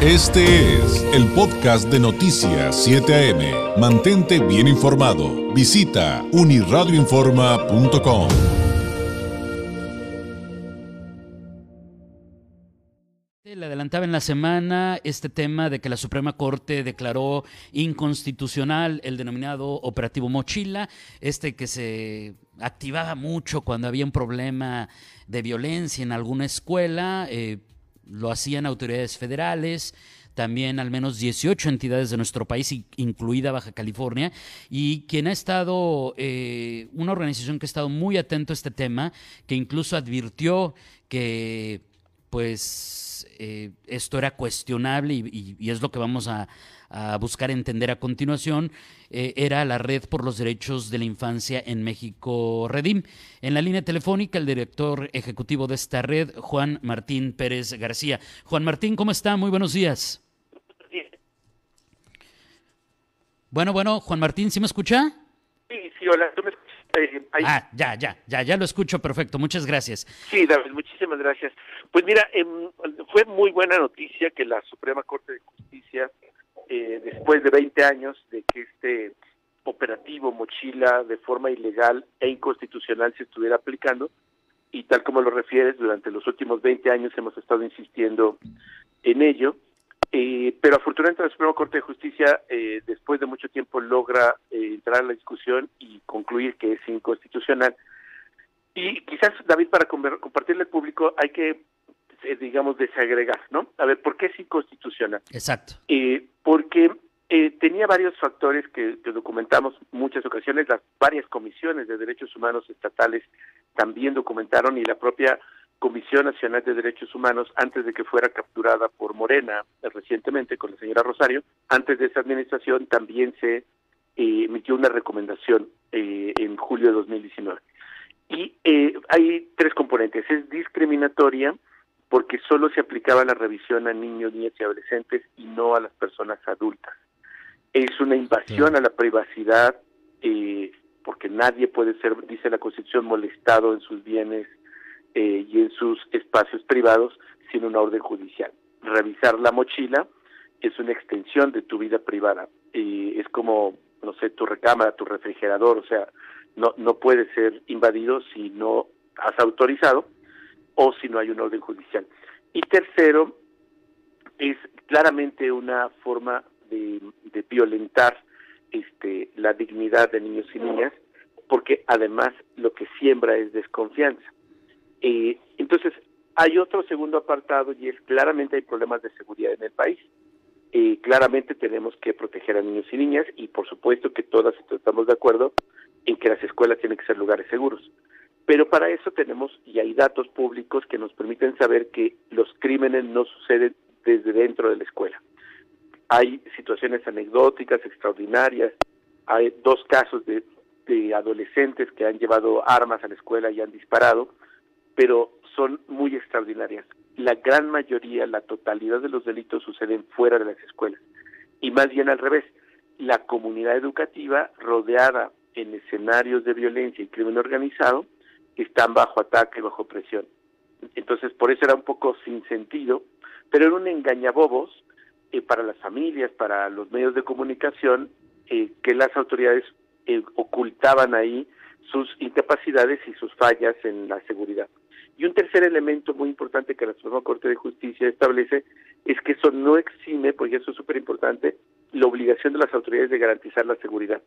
Este es el podcast de Noticias 7 AM. Mantente bien informado. Visita uniradioinforma.com. Le adelantaba en la semana este tema de que la Suprema Corte declaró inconstitucional el denominado operativo Mochila, este que se activaba mucho cuando había un problema de violencia en alguna escuela. Eh, lo hacían autoridades federales, también al menos 18 entidades de nuestro país, incluida Baja California, y quien ha estado, eh, una organización que ha estado muy atento a este tema, que incluso advirtió que pues eh, esto era cuestionable y, es lo que vamos a, buscar entender a continuación, eh, era la Red por los Derechos de la Infancia en México, Redim. En la línea telefónica, el director ejecutivo de esta red, Juan Martín Pérez García. Juan Martín, ¿cómo está? Muy buenos días. Bueno, bueno, Juan Martín, ¿sí me escucha? Sí, sí, hola, ¿tú me escuchas? Eh, ah, ya, ya, ya, ya lo escucho, perfecto, muchas gracias. Sí, David, muchísimas gracias. Pues mira, em, fue muy buena noticia que la Suprema Corte de Justicia, eh, después de 20 años de que este operativo mochila de forma ilegal e inconstitucional se estuviera aplicando, y tal como lo refieres, durante los últimos 20 años hemos estado insistiendo en ello, eh, pero afortunadamente la Suprema Corte de Justicia, eh, después de mucho tiempo, logra eh, entrar a la discusión y concluir que es inconstitucional. Y quizás, David, para compartirle al público, hay que, digamos, desagregar, ¿no? A ver, ¿por qué es inconstitucional? Exacto. porque tenía varios factores que, que, documentamos muchas ocasiones, las varias comisiones de derechos humanos estatales también documentaron y la propia Comisión Nacional de Derechos Humanos antes de que fuera capturada por Morena eh, recientemente con la señora Rosario. Antes de esa administración también se eh, emitió una recomendación eh, en julio de 2019. Y hay tres componentes. Es discriminatoria porque solo se aplicaba la revisión a niños, niñas y adolescentes y no a las personas adultas. Es una invasión a la privacidad porque nadie puede ser, dice la Constitución, molestado en sus bienes eh, y en sus espacios privados sin una orden judicial. Revisar la mochila es una extensión de tu vida privada. y es como, no sé, tu recámara, tu refrigerador, o sea, no, no puede ser invadido si no has autorizado o si no hay una orden judicial. Y tercero, es claramente una forma de, de violentar este, la dignidad de niños y niñas, porque además lo que siembra es desconfianza. Eh, entonces, hay otro segundo apartado y es claramente hay problemas de seguridad en el país. Eh, claramente tenemos que proteger a niños y niñas y por supuesto que todas estamos de acuerdo en que las escuelas tienen que ser lugares seguros. Pero para eso tenemos y hay datos públicos que nos permiten saber que los crímenes no suceden desde dentro de la escuela. Hay situaciones anecdóticas, extraordinarias. Hay dos casos de adolescentes que han llevado armas a la escuela y han disparado pero son muy extraordinarias. La gran mayoría, la totalidad de los delitos suceden fuera de las escuelas. Y más bien al revés, la comunidad educativa rodeada en escenarios de violencia y crimen organizado están bajo ataque, bajo presión. Entonces, por eso era un poco sin sentido, pero era un engañabobos eh, para las familias, para los medios de comunicación, eh, que las autoridades eh, ocultaban ahí sus incapacidades y sus fallas en la seguridad. Y un tercer elemento muy importante que la Suprema Corte de Justicia establece es que eso no exime, porque eso es súper importante, la obligación de las autoridades de garantizar la seguridad.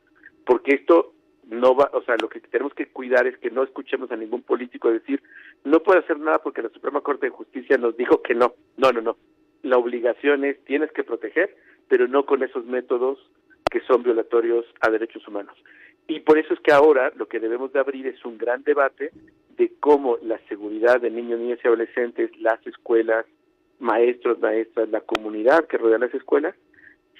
Porque esto no va, o sea, lo que tenemos que cuidar es que no escuchemos a ningún político decir, no puede hacer nada porque la Suprema Corte de Justicia nos dijo que no. No, no, no. La obligación es, tienes que proteger, pero no con esos métodos que son violatorios a derechos humanos. Y por eso es que ahora lo que debemos de abrir es un gran debate de cómo la seguridad de niños, niñas y adolescentes, las escuelas, maestros, maestras, la comunidad que rodea las escuelas,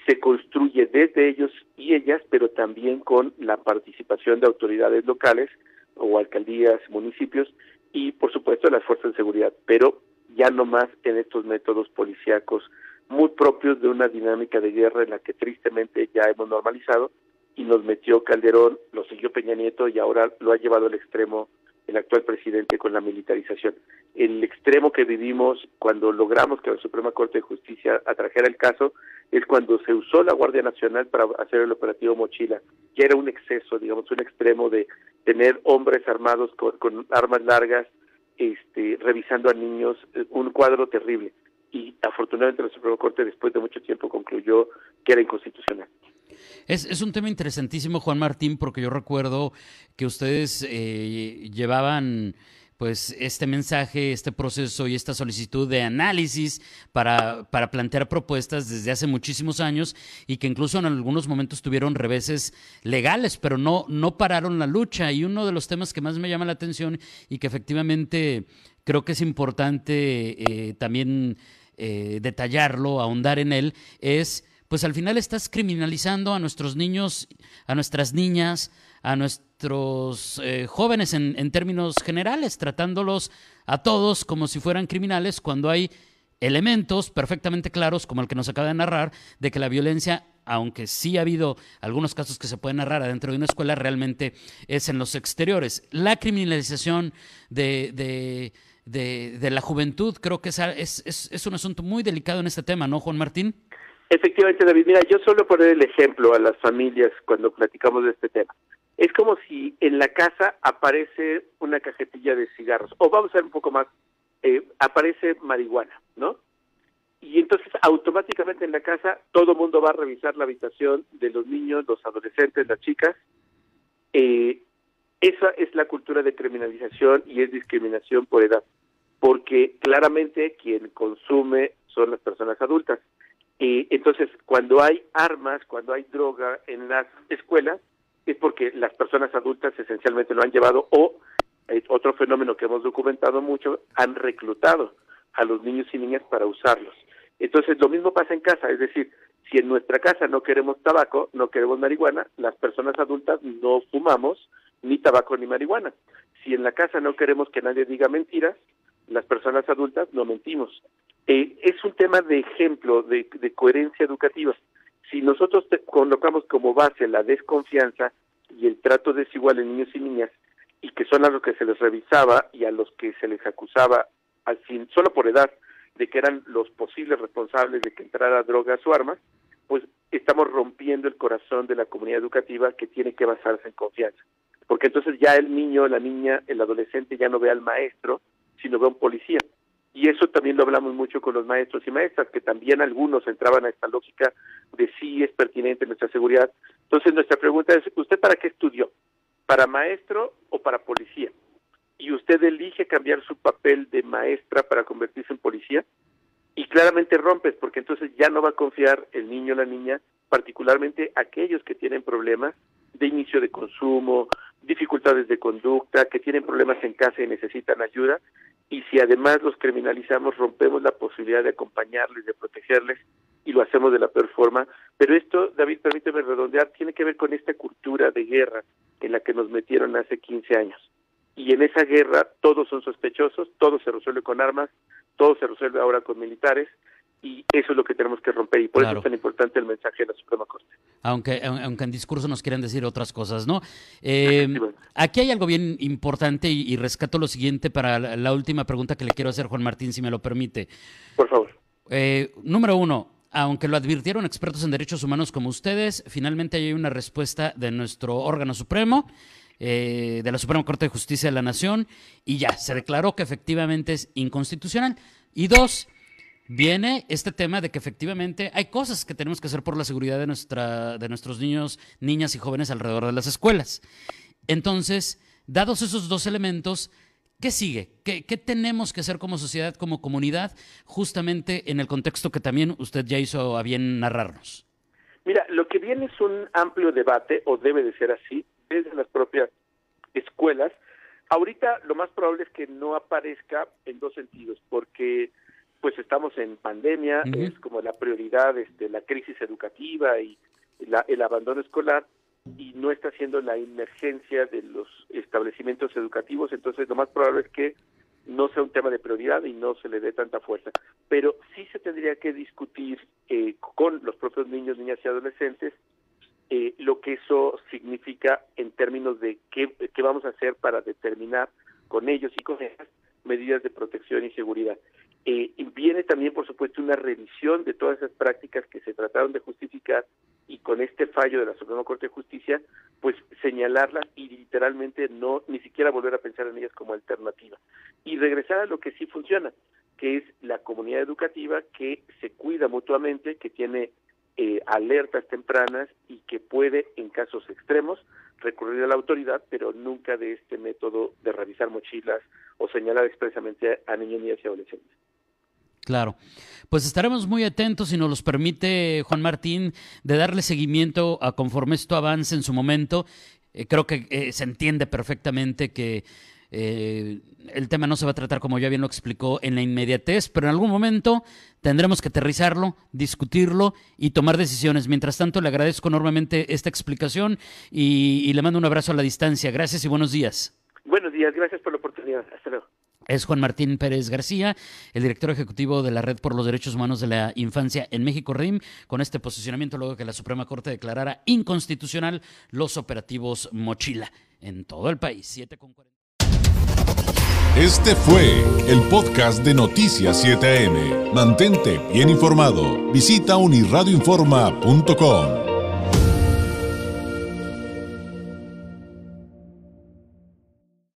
se construye desde ellos y ellas, pero también con la participación de autoridades locales o alcaldías, municipios y, por supuesto, las fuerzas de seguridad, pero ya no más en estos métodos policíacos muy propios de una dinámica de guerra en la que tristemente ya hemos normalizado y nos metió Calderón, lo siguió Peña Nieto y ahora lo ha llevado al extremo el actual presidente con la militarización. El extremo que vivimos cuando logramos que la Suprema Corte de Justicia atrajera el caso es cuando se usó la Guardia Nacional para hacer el operativo Mochila, que era un exceso, digamos, un extremo de tener hombres armados con, armas largas, este, revisando a niños, eh, un cuadro terrible. Y afortunadamente la Suprema Corte después de mucho tiempo concluyó que era inconstitucional. Es, un tema interesantísimo, Juan Martín, porque yo recuerdo que ustedes eh, llevaban pues este mensaje, este proceso y esta solicitud de análisis para, para, plantear propuestas desde hace muchísimos años y que incluso en algunos momentos tuvieron reveses legales, pero no, no pararon la lucha. Y uno de los temas que más me llama la atención y que efectivamente creo que es importante eh, también eh, detallarlo, ahondar en él, es pues al final estás criminalizando a nuestros niños, a nuestras niñas, a nuestros eh, jóvenes en, en, términos generales, tratándolos a todos como si fueran criminales cuando hay elementos perfectamente claros, como el que nos acaba de narrar, de que la violencia, aunque sí ha habido algunos casos que se pueden narrar adentro de una escuela, realmente es en los exteriores. La criminalización de, de, de, de la juventud creo que es, es, es un asunto muy delicado en este tema, ¿no, Juan Martín? Efectivamente, David. Mira, yo solo poner el ejemplo a las familias cuando platicamos de este tema. Es como si en la casa aparece una cajetilla de cigarros, o vamos a ver un poco más, eh, aparece marihuana, ¿no? Y entonces automáticamente en la casa todo mundo va a revisar la habitación de los niños, los adolescentes, las chicas. Eh, esa es la cultura de criminalización y es discriminación por edad, porque claramente quien consume son las personas adultas entonces, cuando hay armas, cuando hay droga en las escuelas, es porque las personas adultas esencialmente lo han llevado o, eh, otro fenómeno que hemos documentado mucho, han reclutado a los niños y niñas para usarlos. Entonces, lo mismo pasa en casa, es decir, si en nuestra casa no queremos tabaco, no queremos marihuana, las personas adultas no fumamos ni tabaco ni marihuana. Si en la casa no queremos que nadie diga mentiras, las personas adultas no mentimos. Eh, es un tema de ejemplo, de, coherencia educativa. Si nosotros colocamos como base la desconfianza y el trato desigual en niños y niñas, y que son a los que se les revisaba y a los que se les acusaba al fin, solo por edad, de que eran los posibles responsables de que entrara drogas o armas, pues estamos rompiendo el corazón de la comunidad educativa que tiene que basarse en confianza. Porque entonces ya el niño, la niña, el adolescente ya no ve al maestro, sino ve a un policía y eso también lo hablamos mucho con los maestros y maestras, que también algunos entraban a esta lógica de si es pertinente nuestra seguridad. Entonces nuestra pregunta es, ¿usted para qué estudió? ¿Para maestro o para policía? ¿Y usted elige cambiar su papel de maestra para convertirse en policía? Y claramente rompes, porque entonces ya no va a confiar el niño o la niña, particularmente aquellos que tienen problemas de inicio de consumo, dificultades de conducta, que tienen problemas en casa y necesitan ayuda, y si además los criminalizamos, rompemos la posibilidad de acompañarles, de protegerles, y lo hacemos de la peor forma. Pero esto, David, permíteme redondear, tiene que ver con esta cultura de guerra en la que nos metieron hace 15 años. Y en esa guerra todos son sospechosos, todo se resuelve con armas, todo se resuelve ahora con militares, y eso es lo que tenemos que romper y por eso es tan importante el mensaje de la Suprema Corte. Aunque, aunque en discurso nos quieran decir otras cosas, ¿no? Eh, aquí hay algo bien importante y, rescato lo siguiente para la, última pregunta que le quiero hacer, Juan Martín, si me lo permite. Por favor. Eh, número uno, aunque lo advirtieron expertos en derechos humanos como ustedes, finalmente hay una respuesta de nuestro órgano supremo. Eh, de la Suprema Corte de Justicia de la Nación y ya, se declaró que efectivamente es inconstitucional. Y dos, viene este tema de que efectivamente hay cosas que tenemos que hacer por la seguridad de, nuestra, de nuestros niños, niñas y jóvenes alrededor de las escuelas. Entonces, dados esos dos elementos, ¿qué sigue? ¿Qué, ¿Qué, tenemos que hacer como sociedad, como comunidad, justamente en el contexto que también usted ya hizo a bien narrarnos? Mira, lo que viene es un amplio debate, o debe de ser así, desde las propias escuelas. Ahorita lo más probable es que no aparezca en dos sentidos, porque pues estamos en pandemia, es como la prioridad este, la crisis educativa y el abandono escolar y no está siendo la emergencia de los establecimientos educativos, entonces lo más probable es que no sea un tema de prioridad y no se le dé tanta fuerza. Pero sí se tendría que discutir eh, con los propios niños, niñas y adolescentes eh, lo que eso significa en términos de qué, qué vamos a hacer para determinar con ellos y con ellas medidas de protección y seguridad. Eh, supuesto, una revisión de todas esas prácticas que se trataron de justificar y con este fallo de la Suprema Corte de Justicia, pues señalarlas y literalmente no ni siquiera volver a pensar en ellas como alternativa y regresar a lo que sí funciona, que es la comunidad educativa que se cuida mutuamente, que tiene eh, alertas tempranas y que puede, en casos extremos, recurrir a la autoridad, pero nunca de este método de revisar mochilas o señalar expresamente a niños, niñas y adolescentes. Claro. Pues estaremos muy atentos, si nos los permite Juan Martín, de darle seguimiento a conforme esto avance en su momento. Eh, creo que eh, se entiende perfectamente que eh, el tema no se va a tratar, como ya bien lo explicó, en la inmediatez, pero en algún momento tendremos que aterrizarlo, discutirlo y tomar decisiones. Mientras tanto, le agradezco enormemente esta explicación y, y le mando un abrazo a la distancia. Gracias y buenos días. Buenos días, gracias por la oportunidad. Hasta luego. Es Juan Martín Pérez García, el director ejecutivo de la Red por los Derechos Humanos de la Infancia en México, RIM, con este posicionamiento luego que la Suprema Corte declarara inconstitucional los operativos Mochila en todo el país. Este fue el podcast de Noticias 7am. Mantente bien informado. Visita unirradioinforma.com.